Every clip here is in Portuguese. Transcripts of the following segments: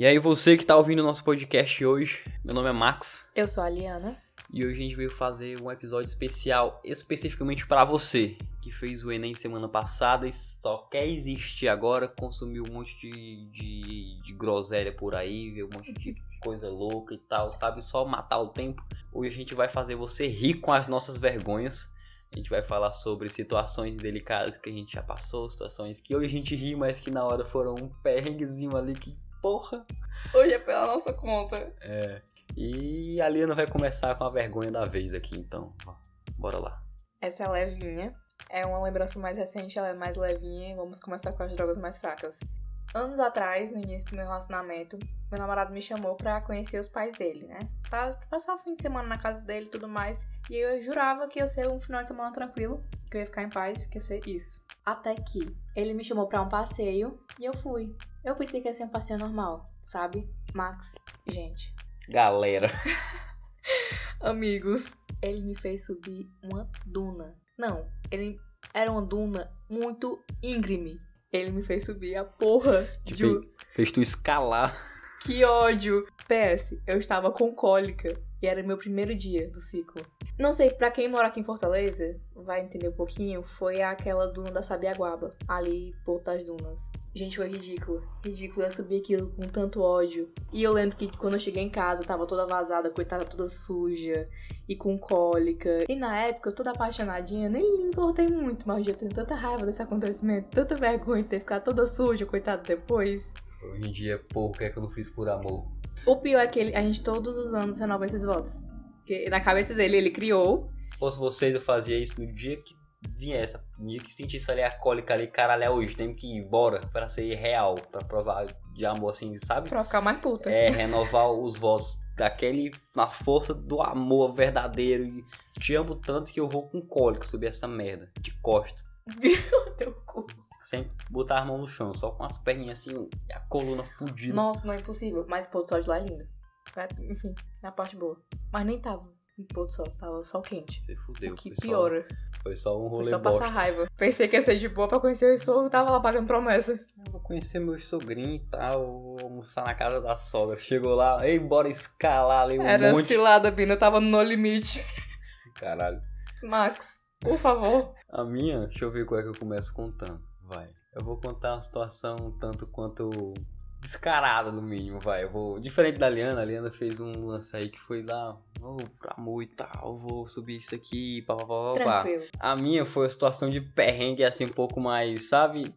E aí, você que tá ouvindo o nosso podcast hoje, meu nome é Max. Eu sou a Liana. E hoje a gente veio fazer um episódio especial especificamente para você, que fez o Enem semana passada e só quer existir agora, consumiu um monte de, de, de groselha por aí, viu um monte de coisa louca e tal, sabe? Só matar o tempo. Hoje a gente vai fazer você rir com as nossas vergonhas. A gente vai falar sobre situações delicadas que a gente já passou, situações que hoje a gente ri, mas que na hora foram um perrenguezinho ali que, porra. Hoje é pela nossa conta. É. E a Liana vai começar com a vergonha da vez aqui, então. Ó, bora lá. Essa é levinha. É uma lembrança mais recente, ela é mais levinha. Vamos começar com as drogas mais fracas. Anos atrás, no início do meu relacionamento, meu namorado me chamou pra conhecer os pais dele, né? Pra passar o fim de semana na casa dele e tudo mais. E eu jurava que ia ser um final de semana tranquilo, que eu ia ficar em paz, ser isso. Até que ele me chamou pra um passeio e eu fui. Eu pensei que ia ser um passeio normal, sabe? Max, gente, Galera. Amigos, ele me fez subir uma duna. Não, ele era uma duna muito íngreme. Ele me fez subir a porra de. fe- fez tu escalar. Que ódio! PS, eu estava com cólica e era meu primeiro dia do ciclo. Não sei, pra quem mora aqui em Fortaleza, vai entender um pouquinho, foi aquela duna da Sabiaguaba, ali, Porto das Dunas. Gente, foi ridículo. Ridículo, eu subir aquilo com tanto ódio. E eu lembro que quando eu cheguei em casa, tava toda vazada, coitada, toda suja e com cólica. E na época, toda apaixonadinha, nem me importei muito, mas eu tenho tanta raiva desse acontecimento, tanta vergonha de ter ficado toda suja, coitada, depois. Hoje em dia, pô, o que é que eu não fiz por amor? O pior é que ele- a gente todos os anos renova esses votos. Porque na cabeça dele, ele criou. Se fosse vocês, eu fazia isso no dia que viesse, no dia que sentisse ali a cólica ali, caralho, é hoje, temos que ir embora pra ser real, pra provar de amor assim, sabe? Pra ficar mais puta. É, renovar os votos daquele, na força do amor verdadeiro. E te amo tanto que eu vou com cólica subir essa merda, de costa. Teu cu. Sem botar a mão no chão, só com as perninhas assim, e a coluna fudida. Nossa, não é impossível. Mas o pôr do sol de lá é lindo. É, Enfim, é a parte boa. Mas nem tava em pôr do sol, tava sol quente. Você fudeu, o que foi só- piora. Foi só um Foi rolê só bosta. passar raiva. Pensei que ia ser de boa pra conhecer o sogro, tava lá pagando promessa. Eu vou conhecer meus sogrinhos e tal, vou almoçar na casa da sogra. Chegou lá, ei, bora escalar ali um Era monte. cilada, Bina, eu tava no limite. Caralho. Max, por favor. A minha, deixa eu ver qual é que eu começo contando. Vai. Eu vou contar uma situação tanto quanto descarada, no mínimo, vai. Eu vou. Diferente da Liana, a Liana fez um lance aí que foi lá, vou pra amor e tal, vou subir isso aqui, pá, pá, pá, pá, pá. Tranquilo. A minha foi a situação de perrengue, assim, um pouco mais, sabe?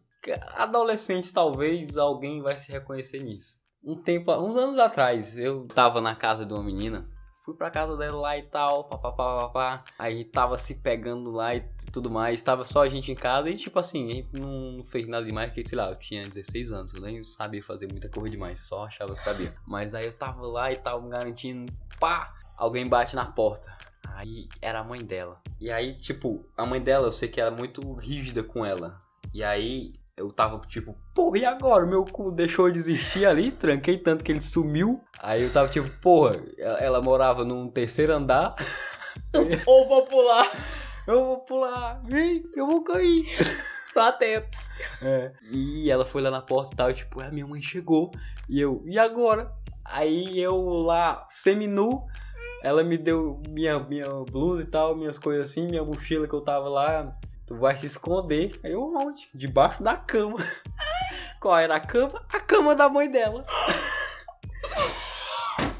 Adolescentes, talvez alguém vai se reconhecer nisso. Um tempo, uns anos atrás, eu tava na casa de uma menina. Fui pra casa dela lá e tal, papapá, papá. Aí tava se pegando lá e tudo mais. Tava só a gente em casa e, tipo assim, a gente não, fez nada demais, porque, sei lá, eu tinha 16 anos. Eu nem sabia fazer muita coisa demais, só achava que sabia. Mas aí eu tava lá e tava garantindo, pá! Alguém bate na porta. Aí era a mãe dela. E aí, tipo, a mãe dela, eu sei que era muito rígida com ela. E aí eu tava tipo, porra, e agora? Meu cu deixou de existir ali, tranquei tanto que ele sumiu. Aí eu tava tipo, porra, ela, morava num terceiro andar. Ou vou pular. Eu vou pular, vem, eu vou cair. Só tempos. É. E ela foi lá na porta e tal, e tipo, a minha mãe chegou. E eu, e agora? Aí eu lá, semi-nu, ela me deu minha, minha blusa e tal, minhas coisas assim, minha mochila que eu tava lá. Tu vai se esconder. Aí eu, onde? Debaixo da cama. Qual era a cama? A cama da mãe dela.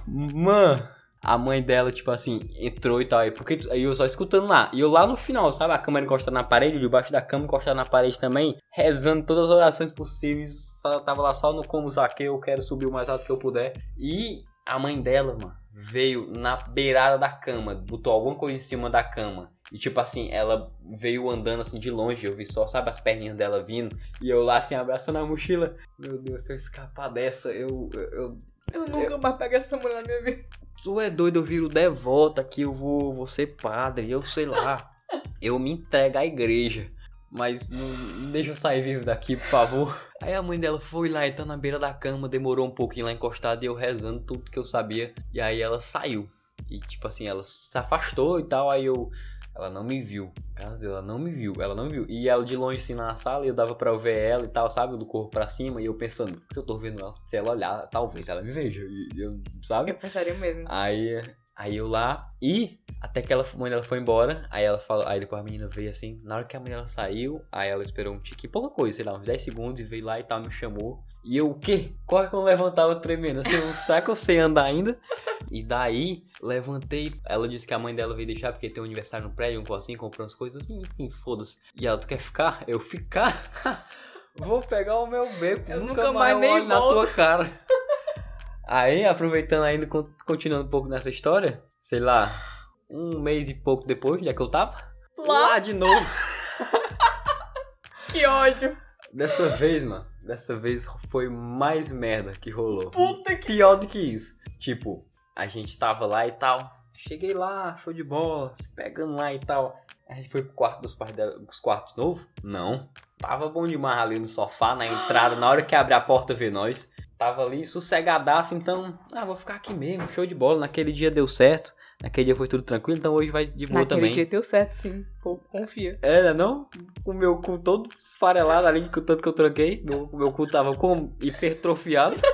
Mano, a mãe dela, tipo assim, entrou e tal. Aí, porque, aí eu só escutando lá. E eu lá no final, sabe? A câmera encostada na parede, debaixo da cama encostada na parede também. Rezando todas as orações possíveis. Só, tava lá só no como saquei, eu quero subir o mais alto que eu puder. E a mãe dela, mano, veio na beirada da cama. Botou alguma coisa em cima da cama. E tipo assim, ela veio andando assim de longe. Eu vi só, sabe, as perninhas dela vindo. E eu lá assim, abraçando a mochila. Meu Deus, se eu escapar dessa, eu, eu, eu Eu nunca mais pego essa mulher na minha vida. Tu é doido, eu viro devoto aqui, eu vou, vou ser padre, eu sei lá. Eu me entrego à igreja. Mas não, não deixa eu sair vivo daqui, por favor. Aí a mãe dela foi lá e tá na beira da cama, demorou um pouquinho lá encostada e eu rezando tudo que eu sabia. E aí ela saiu. E tipo assim, ela se afastou e tal. Aí eu Ela não me viu. Graças a Deus, ela não me viu. Ela não me viu. E ela de longe assim na sala, e eu dava pra eu ver ela e tal, sabe? Do corpo pra cima. E eu pensando, se eu tô vendo ela, se ela olhar, talvez ela me veja. E eu, sabe? Eu pensaria mesmo. Aí, aí eu lá, e até que ela, mãe dela foi embora, aí ela falou, aí depois a menina veio assim, na hora que a mãe dela saiu, aí ela esperou um tique, pouca coisa, sei lá, uns 10 segundos, e veio lá e tal, me chamou. E eu, o quê? Corre que eu levantava tremendo, assim, será que eu sei andar ainda? E daí, levantei, ela disse que a mãe dela veio deixar porque tem um aniversário no prédio, um coisinho, comprando as coisas, assim, enfim, foda-se. E ela, tu quer ficar? Eu, ficar? Vou pegar o meu beco, Eu nunca, nunca mais, mais nem olho na volto. tua cara. Aí, aproveitando ainda, con- continuando um pouco nessa história, sei lá, um mês e pouco depois, onde é que eu tava? Lá, de novo. que ódio. Dessa vez, mano, dessa vez foi mais merda que rolou. Puta que. Pior do que isso. Tipo, a gente tava lá e tal. Cheguei lá, show de bola, se pegando lá e tal. A gente foi pro quarto dos pais dela, os quartos novos? Não. Tava bom demais ali no sofá, na entrada, na hora que abre a porta ver nós. Tava ali sossegadaço, então, ah, vou ficar aqui mesmo, show de bola. Naquele dia deu certo, naquele dia foi tudo tranquilo, então hoje vai de boa Naquele também. dia deu certo, sim. Pô, confia. É, né, não? O meu cu todo esfarelado ali, com o tanto que eu tranquei. Meu, meu cu tava como hipertrofiado.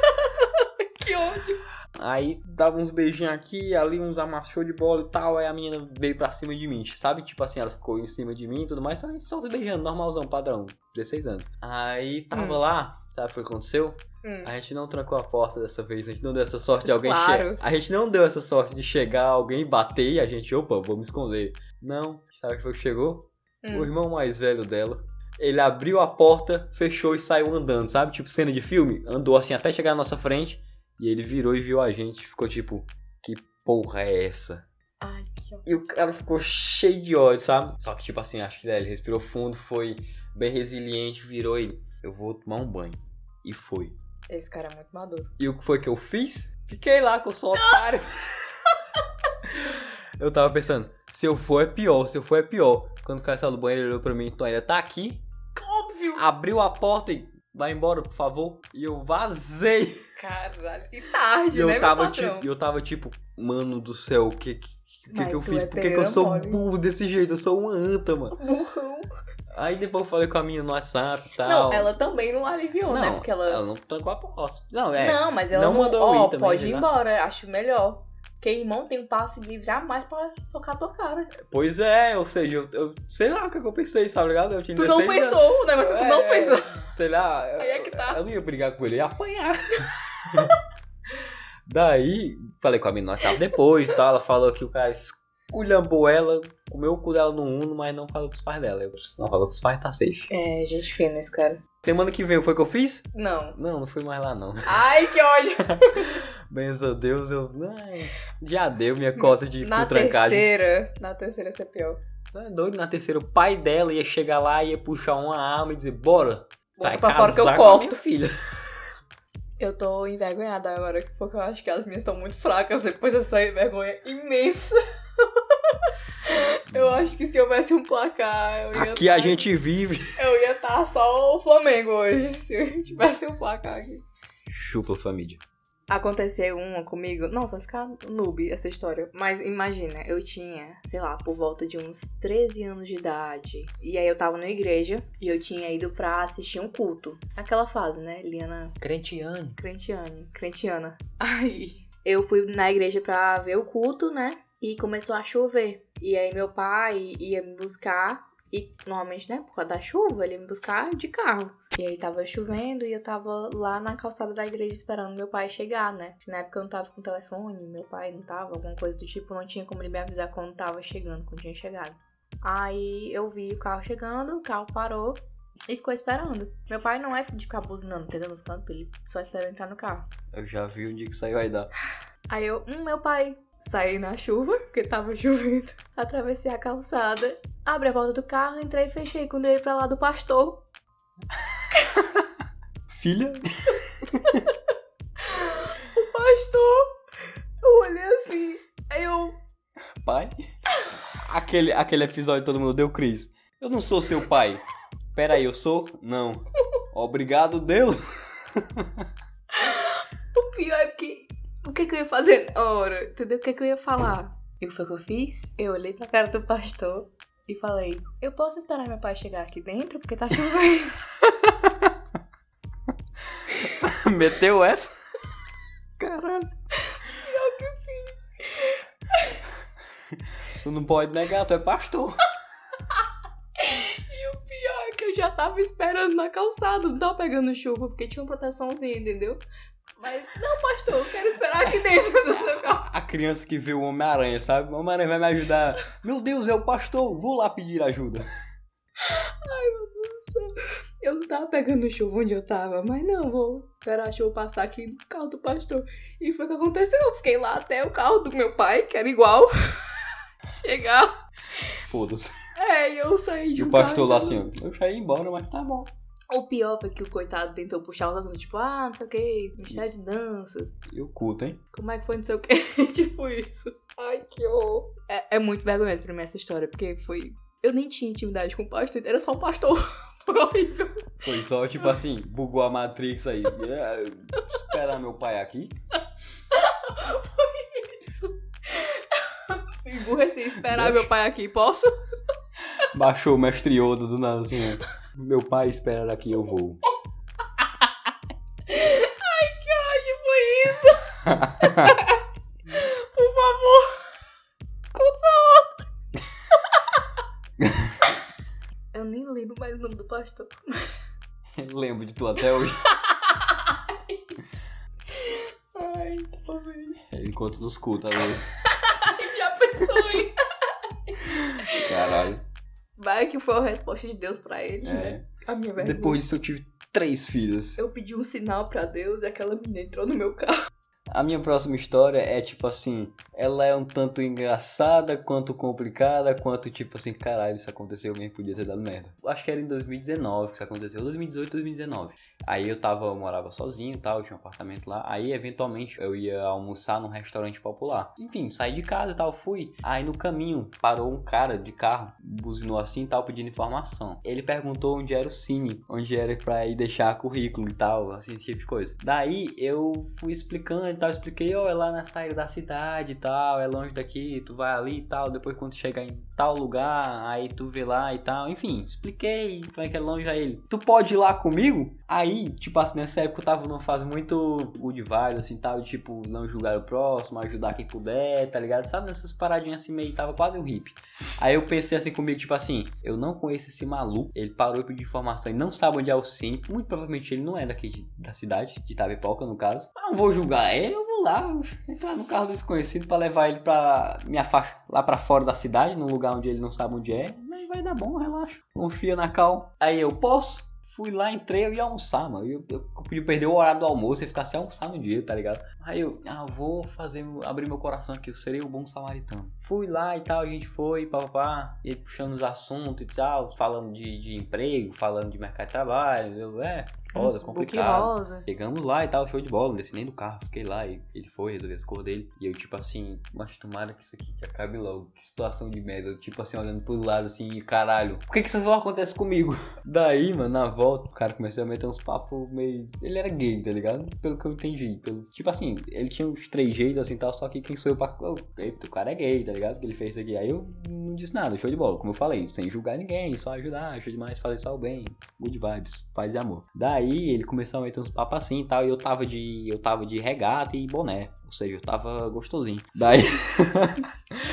Que ódio. Aí dava uns beijinhos aqui, ali uns amassos show de bola e tal. Aí a menina veio pra cima de mim, sabe? Tipo assim, ela ficou em cima de mim e tudo mais. Só, só se beijando, normalzão, padrão, 16 anos. Aí tava Hum. lá, sabe o que aconteceu? Hum. A gente não trancou a porta dessa vez, a gente não deu essa sorte de alguém Claro. chegar. A gente não deu essa sorte de chegar alguém bater e a gente, opa, vou me esconder. Não, sabe o que foi que chegou? O Hum. irmão mais velho dela. Ele abriu a porta, fechou e saiu andando, sabe? Tipo cena de filme. Andou assim até chegar na nossa frente. E ele virou e viu a gente. Ficou tipo, que porra é essa? Ai, que ódio. E o cara ficou cheio de ódio, sabe? Só que, tipo assim, acho que né, ele respirou fundo, foi bem resiliente, virou e eu vou tomar um banho. E foi. Esse cara é muito maduro. E o que foi que eu fiz? Fiquei lá com o sou otário. eu tava pensando, se eu for é pior, se eu for é pior. Quando o cara saiu do banheiro, ele olhou pra mim, tu ainda tá aqui? Óbvio. Abriu a porta e vai embora, por favor. E eu vazei. Caralho. E E tarde, eu né, tava tipo, eu tava tipo, mano do céu, o que que, que, que eu fiz? é Por que, que eu sou burro desse jeito? Eu sou uma anta, mano. Burrão. Aí depois eu falei com a minha no WhatsApp e tal. Não, ela também não aliviou, né? Não, Porque ela... não trancou a porta. Não, é. Não, mas ela não não... mandou Ó, também, pode sei ir embora. Acho melhor. Porque irmão tem um passe livre jamais pra socar tua cara. Pois é, ou seja, eu, eu sei lá o que, que eu pensei, sabe ligado? Eu tinha Tu não 16 anos. pensou, o negócio que tu não É, pensou. Sei lá. Aí é que tá. Eu, eu não ia brigar com ele, ia apanhar. Daí, falei com a menina no WhatsApp depois e tal. Ela falou que o cara esculhambou ela, comeu o cu dela no Uno, mas não falou com os pais dela. Eu não falou com os pais, tá safe. É, gente fina esse cara. Semana que vem foi o que eu fiz? Não. Não, não fui mais lá não. Ai, que ódio. Benza a Deus, eu. ai, já deu minha cota de Na trancagem. terceira. Na terceira você é pior. Tá doido? Na terceira, o pai dela ia chegar lá, ia puxar uma arma e dizer: Bora, Bota vai pra fora que eu corto. filha. Eu tô envergonhada agora, porque eu acho que as minhas estão muito fracas depois dessa vergonha imensa. Eu acho que se houvesse um placar, eu ia Aqui a tá- gente vive. Eu ia estar só o Flamengo hoje, se tivesse um placar aqui. Chupa, família. Aconteceu uma comigo. Nossa, vai ficar noob essa história. Mas imagina, eu tinha, sei lá, por volta de uns 13 anos de idade. E aí eu tava na igreja e eu tinha ido pra assistir um culto. Aquela fase, né? Liana Crentiane. Crentiane, Crentiana. Aí eu fui na igreja pra ver o culto, né? E começou a chover. E aí meu pai ia me buscar. E normalmente, né, por causa da chuva, ele ia me buscar de carro. E aí tava chovendo e eu tava lá na calçada da igreja esperando meu pai chegar, né? Na época eu não tava com telefone, meu pai não tava, alguma coisa do tipo, não tinha como ele me avisar quando tava chegando, quando tinha chegado. Aí eu vi o carro chegando, o carro parou e ficou esperando. Meu pai não é de ficar buzinando, entendeu? Nos cantos, ele só espera entrar no carro. Eu já vi o dia que saiu vai dar. Aí eu, hum, meu pai, saí na chuva, porque tava chovendo, atravessei a calçada, abri a porta do carro, entrei e fechei quando eu ia pra lá do pastor. Filha? O pastor, eu olhei assim, aí eu, Pai? Aquele, aquele episódio todo mundo deu Cris. Eu não sou seu pai. Pera aí, eu sou? Não. Obrigado, Deus. o pior é porque, o que que eu ia fazer na hora, entendeu? O que que eu ia falar? E o que foi que eu fiz? Eu olhei pra cara do pastor e falei: Eu posso esperar meu pai chegar aqui dentro porque tá chovendo. Meteu essa? Caralho. Pior que sim. Tu não pode negar, tu é pastor. E o pior é que eu já tava esperando na calçada, não tava pegando chuva, porque tinha uma proteçãozinha, entendeu? Mas, não, pastor, eu quero esperar aqui dentro do seu carro. A criança que viu o Homem-Aranha, sabe? O Homem-Aranha vai me ajudar. Meu Deus, é o pastor, vou lá pedir ajuda. Eu não tava pegando chuva onde eu tava, mas não, vou esperar a chuva passar aqui no carro do pastor. E foi o que aconteceu. Eu fiquei lá até o carro do meu pai, que era igual, chegar. Foda-se. É, e eu saí de E um o pastor lá assim, eu já ia embora, mas tá bom. O pior foi que o coitado tentou puxar o assunto, tipo, ah, não sei o que, mistério de dança. E o culto, hein? Como é que foi, não sei o que, tipo isso. Ai, que horror. É, é muito vergonhoso pra mim essa história, porque foi... Eu nem tinha intimidade com o pastor, era só um pastor. Foi horrível. Foi só tipo assim, bugou a Matrix aí. É, esperar meu pai aqui. Emburreci esperar meu pai aqui, posso? Baixou o mestre Yoda do nada assim. Meu pai espera aqui, eu vou. Ai, que foi isso? Por favor. Conta outra. Eu nem lembro mais o nome do pastor. Lembro de tu até hoje. Ai, talvez. Ele conta nos cultos, às vezes. Já pensou em... Caralho. Vai que foi a resposta de Deus pra eles, né? É. A minha vergonha. Depois disso eu tive três filhos. Eu pedi um sinal pra Deus e aquela menina entrou no meu carro. A minha próxima história é tipo assim, ela é um tanto engraçada, quanto complicada, quanto tipo assim, caralho, isso aconteceu mesmo, podia ter dado merda. Acho que era em 2019 que isso aconteceu, 2018, 2019. Aí eu tava, eu morava sozinho e tal, tinha um apartamento lá. Aí eventualmente eu ia almoçar num restaurante popular. Enfim, saí de casa e tal, fui. Aí no caminho parou um cara de carro, buzinou assim e tal, pedindo informação. Ele perguntou onde era o cine, onde era pra ir deixar currículo e tal, assim, esse tipo de coisa. Daí eu fui explicando tal, expliquei, ó, é lá na saída da cidade e tal, é longe daqui, tu vai ali e tal, depois quando chegar em tal lugar, aí tu vê lá e tal, enfim, expliquei como é que é longe a ele. Tu pode ir lá comigo? Aí, tipo assim, nessa época eu tava numa fase muito good vibes, assim, tal, de tipo, não julgar o próximo, ajudar quem puder, tá ligado? Sabe, nessas paradinhas assim, meio, tava quase um hippie. Aí eu pensei assim comigo, tipo assim, eu não conheço esse maluco, ele parou e pediu informação e não sabe onde é o cine, muito provavelmente ele não é daqui de- da cidade, de Itapipoca no caso. Mas não vou julgar ele, lá, entrar no carro do desconhecido pra levar ele pra me afastar lá pra fora da cidade, num lugar onde ele não sabe onde é. Mas vai dar bom, relaxa. Confia na cal. Aí eu posso? Fui lá, entrei, eu ia almoçar, mano. Eu, eu, eu podia perder o horário do almoço e ficar sem almoçar no dia, tá ligado? Aí eu, ah, vou fazer, abrir meu coração aqui, eu serei o bom samaritano. Fui lá e tal, a gente foi, papapá, ele puxando os assuntos e tal, falando de, de emprego, falando de mercado de trabalho. Eu, é, Uns book complicado. rosa. Chegamos lá e tal, show de bola, não desci nem do carro, fiquei lá e ele foi resolver as cores dele. E eu, tipo assim, mas tomara que isso aqui que acabe logo. Que situação de merda. Eu, tipo assim, olhando pro lado assim, caralho, por que que isso só acontece comigo? Daí, mano, na volta, o cara começou a meter uns papos meio. Ele era gay, tá ligado? Pelo que eu entendi. Pelo... Tipo assim, ele tinha uns três jeitos assim tal, só que quem sou eu pra. Oh, eita, o cara é gay, tá ligado? Que ele fez isso aqui. Aí eu não disse nada, show de bola. Como eu falei, sem julgar ninguém, só ajudar, ajuda demais, fazer só o bem. Good vibes, paz e amor. Daí ele começou a meter uns papos assim e tal, e eu tava de. Eu tava de regata e boné. Ou seja, eu tava gostosinho. Daí.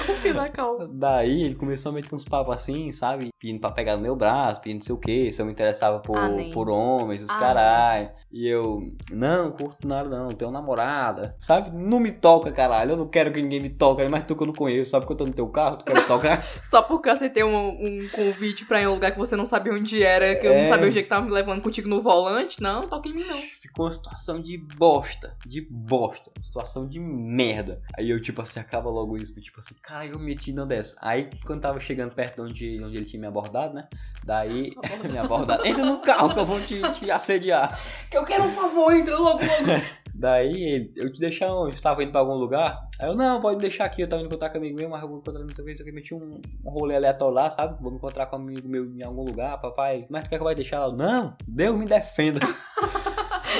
Confia na calma. Daí ele começou a meter uns papos assim, sabe? Pedindo pra pegar no meu braço, pedindo não sei o que, se eu me interessava por, Ah, por homens, os Ah, caralho. E eu, não, curto nada não, tenho namorada. Sabe? Não me toca, caralho. Eu não quero que ninguém me toque, mas tu que eu não conheço, sabe que eu tô no teu carro, tu quer me tocar? Só porque eu aceitei um, um convite pra ir em um lugar que você não sabia onde era, que eu É. não sabia onde é que tava me levando contigo no volante. Não, toca em mim não. Ficou uma situação de bosta, de bosta, situação de merda. Aí eu, tipo assim, acaba logo isso, tipo assim, caralho, eu meti numa dessa. Aí, quando tava chegando perto de onde, onde ele tinha me abordado, né? Daí, me abordado, entra no carro que eu vou te, te assediar. Que eu quero um favor, entra logo, logo. Daí, ele, eu te deixar onde? Você tava indo pra algum lugar? Aí eu, não, pode me deixar aqui, eu tava indo encontrar com um amigo meu, mas eu vou encontrar não sei o que, que, meti um, um rolê aleatório lá, sabe? Vou me encontrar com um amigo meu em algum lugar, papai, mas tu quer que eu vai deixar lá? Eu, Não, Deus me defenda.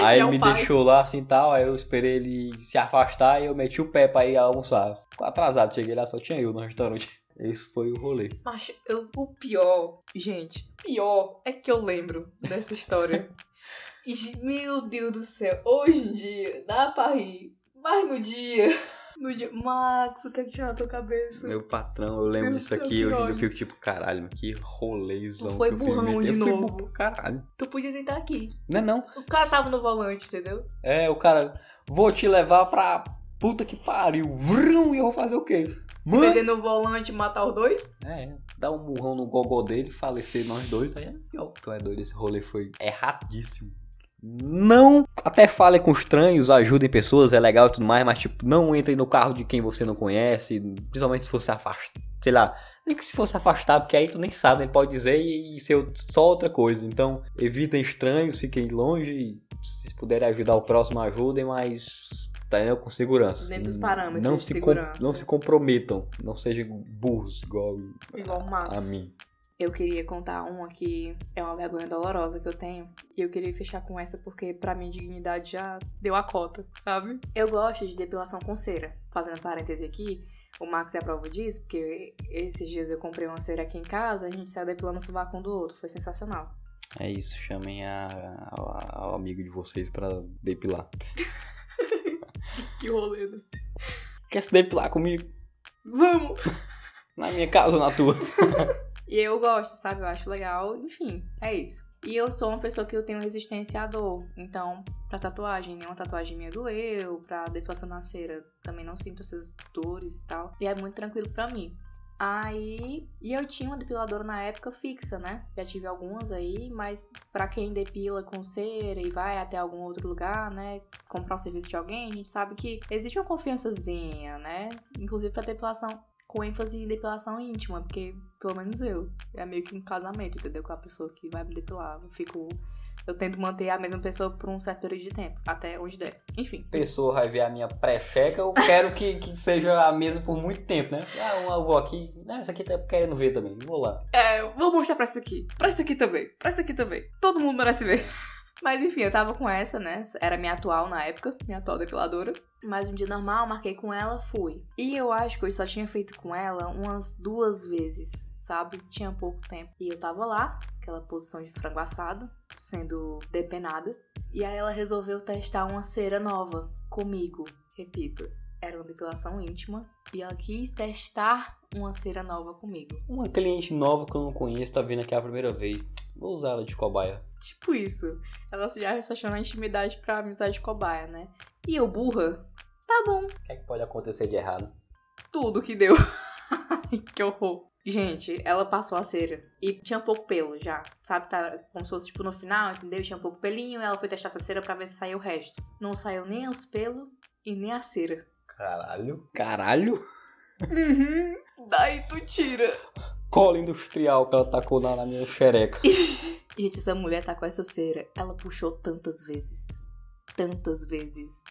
Aí é ele o me pai. deixou lá assim tal, aí eu esperei ele se afastar e eu meti o pé pra ir almoçar. Ficou atrasado, cheguei lá, só tinha eu no restaurante. Esse foi o rolê. Mas eu, o pior, gente, o pior é que eu lembro dessa história. Meu Deus do céu, hoje em dia, dá pra rir. Mas no dia. No dia. Max, o que é que tinha na tua cabeça? Meu patrão, eu lembro Deus disso aqui, hoje eu fico tipo, caralho, que rolezão. Tu foi eu burrão Eu de fui novo. burro, Caralho. Tu podia tentar aqui. Não é não. O cara tava no volante, entendeu? É, o cara, vou te levar pra puta que pariu. Vrum, e eu vou fazer o quê? Se meter no volante e matar os dois? É, dar um murrão no gogó dele, falecer nós dois, aí é pior. Tu é doido, esse rolê foi erradíssimo. Não, até falem com estranhos, ajudem pessoas, é legal e tudo mais, mas tipo, não entrem no carro de quem você não conhece, principalmente se fosse afastar, sei lá, nem que se fosse afastar, porque aí tu nem sabe, ele pode dizer e, e ser só outra coisa. Então, evitem estranhos, fiquem longe, e se puderem ajudar o próximo, ajudem, mas tá, né, com segurança. Dentro dos parâmetros não se com- segurança. não se comprometam, não sejam burros igual Igual Max. a mim. Eu queria contar uma que é uma vergonha dolorosa que eu tenho. E eu queria fechar com essa porque pra mim dignidade já deu a cota, sabe? Eu gosto de depilação com cera. Fazendo parêntese aqui, o Max é a prova disso, porque esses dias eu comprei uma cera aqui em casa, a gente saiu depilando o sovaco um do outro. Foi sensacional. É isso, chamem a, a- ao amigo de vocês pra depilar. Que rolê, né? Quer se depilar comigo? Vamos! Na minha casa ou na tua? E eu gosto, sabe? Eu acho legal. Enfim, é isso. E eu sou uma pessoa que eu tenho resistência à dor. Então, pra tatuagem, nenhuma tatuagem minha doeu. Pra depilação na cera, também não sinto essas dores e tal. E é muito tranquilo pra mim. Aí, e eu tinha uma depiladora na época fixa, né? Já tive algumas aí, mas pra quem depila com cera e vai até algum outro lugar, né? Comprar um serviço de alguém, a gente sabe que existe uma confiançazinha, né? Inclusive pra depilação com ênfase em depilação íntima, porque pelo menos eu, é meio que um casamento, entendeu? Com a pessoa que vai me depilar. Eu fico. Eu tento manter a mesma pessoa por um certo período de tempo, até onde der. Enfim. pessoa vai ver a minha pré-checa, eu quero que, que seja a mesma por muito tempo, né? Ah, eu vou aqui, né, essa aqui tá querendo ver também, vou lá. É, eu vou mostrar pra essa aqui. Pra essa aqui também. Pra essa aqui também. Todo mundo merece ver. Mas enfim, eu tava com essa, né? Era minha atual na época, minha atual depiladora. Mas um dia normal, marquei com ela, fui. E eu acho que eu só tinha feito com ela umas duas vezes, sabe? Tinha pouco tempo. E eu tava lá, aquela posição de frango assado, sendo depenada. E aí ela resolveu testar uma cera nova comigo. Repito, era uma depilação íntima. E ela quis testar uma cera nova comigo. Uma cliente nova que eu não conheço, tá vindo aqui a primeira vez, vou usar ela de cobaia. Tipo isso. Ela se já achando a intimidade pra amizade de cobaia, né? E eu, burra, tá bom. O que é que pode acontecer de errado? Tudo que deu. Que horror. Gente, ela passou a cera. E tinha pouco pelo já. Sabe, tá como se fosse tipo no final, entendeu? Tinha pouco pelinho. Ela foi testar essa cera pra ver se saiu o resto. Não saiu nem os pelos e nem a cera. Caralho. Caralho? Uhum. Daí tu tira. Cola industrial que ela tacou na, na minha xereca. Gente, essa mulher tá com essa cera. Ela puxou tantas vezes. Tantas vezes.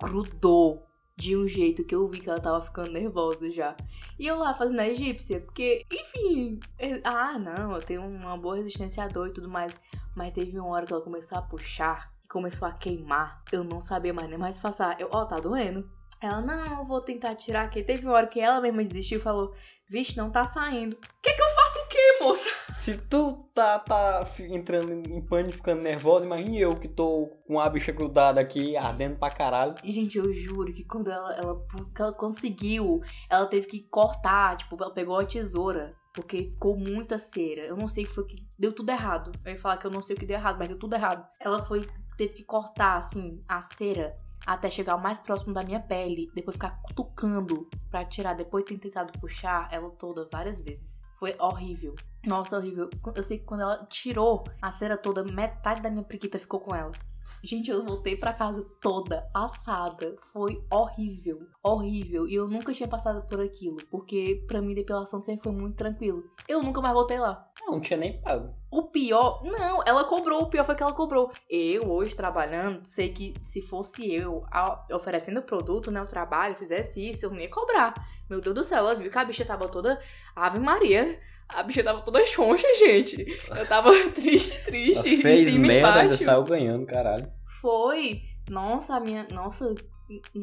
Grudou de um jeito que eu vi que ela tava ficando nervosa já. E eu lá fazendo a egípcia, porque, enfim. é- Ah, não, eu tenho uma boa resistência à dor e tudo mais. Mas teve uma hora que ela começou a puxar e começou a queimar. Eu não sabia mais nem mais passar. Eu, ó, tá doendo. Ela, não, eu vou tentar tirar aqui. Teve uma hora que ela mesma desistiu e falou: Vixe, não tá saindo. Quer que eu faça o quê, moça? Se tu tá, tá entrando em pânico, ficando nervosa, imagine eu que tô com a bicha grudada aqui, ardendo pra caralho. E, Gente, eu juro que quando ela, ela, ela conseguiu, ela teve que cortar, tipo, ela pegou a tesoura. Porque ficou muita cera. Eu não sei o que foi que. Deu tudo errado. Eu ia falar que eu não sei o que deu errado, mas deu tudo errado. Ela foi. Teve que cortar, assim, a cera até chegar o mais próximo da minha pele. Depois ficar cutucando pra tirar. Depois de ter tentado puxar ela toda várias vezes. Foi horrível. Nossa, horrível. Eu sei que quando ela tirou a cera toda, metade da minha priquita ficou com ela. Gente, eu voltei pra casa toda assada. Foi horrível, horrível. E eu nunca tinha passado por aquilo, porque pra mim depilação sempre foi muito tranquilo. Eu nunca mais voltei lá. Não, não tinha nem pago. O pior, não, ela cobrou, o pior foi que ela cobrou. Eu, hoje, trabalhando, sei que se fosse eu a- oferecendo produto, né, o trabalho, fizesse isso, eu não ia cobrar. Meu Deus do céu, ela viu que a bicha tava toda. Ave Maria. A bicha tava toda choncha, gente. Eu tava triste, Ela triste. em fez cima merda, ainda saiu ganhando, caralho. Foi. Nossa, a minha. Nossa.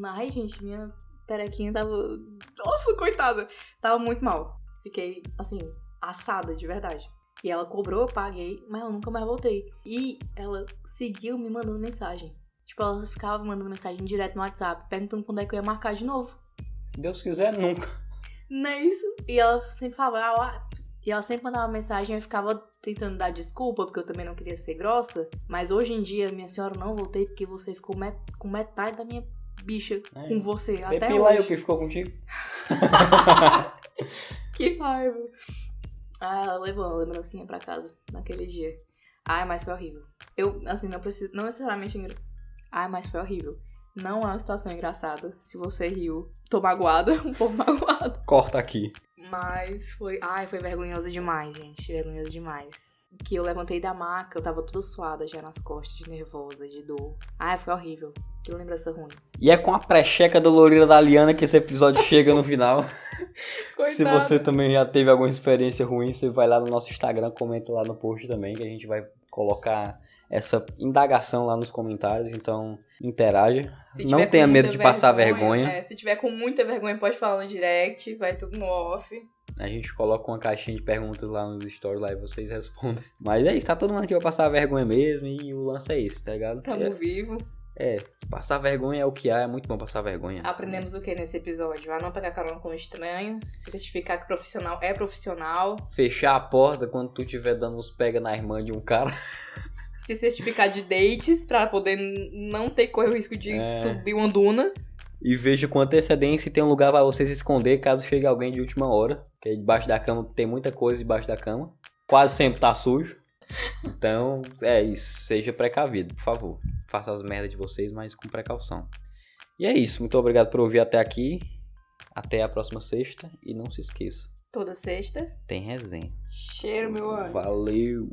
Ai, gente, minha perequinha tava. Nossa, coitada. Tava muito mal. Fiquei, assim, assada, de verdade. E ela cobrou, eu paguei, mas eu nunca mais voltei. E ela seguiu me mandando mensagem. Tipo, ela ficava me mandando mensagem direto no WhatsApp, perguntando quando é que eu ia marcar de novo. Se Deus quiser, nunca. Não é isso? E ela sempre falava, ah, e ela sempre mandava mensagem e eu ficava tentando dar desculpa, porque eu também não queria ser grossa. Mas hoje em dia, minha senhora, não voltei porque você ficou met com metade da minha bicha É. com você até Pepi lá eu hoje. que ficou contigo. Que raiva. Ah, ela levou uma lembrancinha pra casa naquele dia. Ai, mas foi horrível. Eu, assim, não preciso. Não necessariamente. engra- Ai, mas foi horrível. Não é uma situação engraçada. Se você riu, tô magoada, um pouco magoada. Corta aqui. Mas foi. Ai, foi vergonhoso demais, gente. Vergonhoso demais. Que eu levantei da maca, eu tava toda suada já nas costas, de nervosa, de dor. Ai, foi horrível. Que lembrança ruim. E é com a precheca dolorida da Liana que esse episódio chega no final. Se você também já teve alguma experiência ruim, você vai lá no nosso Instagram, comenta lá no post também, que a gente vai colocar essa indagação lá nos comentários, então interaja. Não tenha medo de passar vergonha. é, se tiver com muita vergonha, pode falar no direct, vai tudo no off. A gente coloca uma caixinha de perguntas lá nos stories lá e vocês respondem. Mas é isso, tá todo mundo aqui vai passar vergonha mesmo e o lance é esse, tá ligado? Tamo É, vivo. é, passar vergonha é o que há, é muito bom passar vergonha. Aprendemos o que nesse episódio? A não pegar carona com estranhos, se certificar que profissional é profissional, Fechar a porta quando tu estiver dando uns pega na irmã de um cara. se certificar de dates pra poder não ter que correr o risco de É. subir uma duna. E veja com antecedência se tem um lugar pra você se esconder caso chegue alguém de última hora. Que aí debaixo da cama tem muita coisa debaixo da cama. Quase sempre tá sujo. Então, é isso. Seja precavido, por favor. Faça as merdas de vocês, mas com precaução. E é isso. Muito obrigado por ouvir até aqui. Até a próxima sexta. E não se esqueça, Toda sexta. tem resenha. Cheiro, meu anjo. Valeu!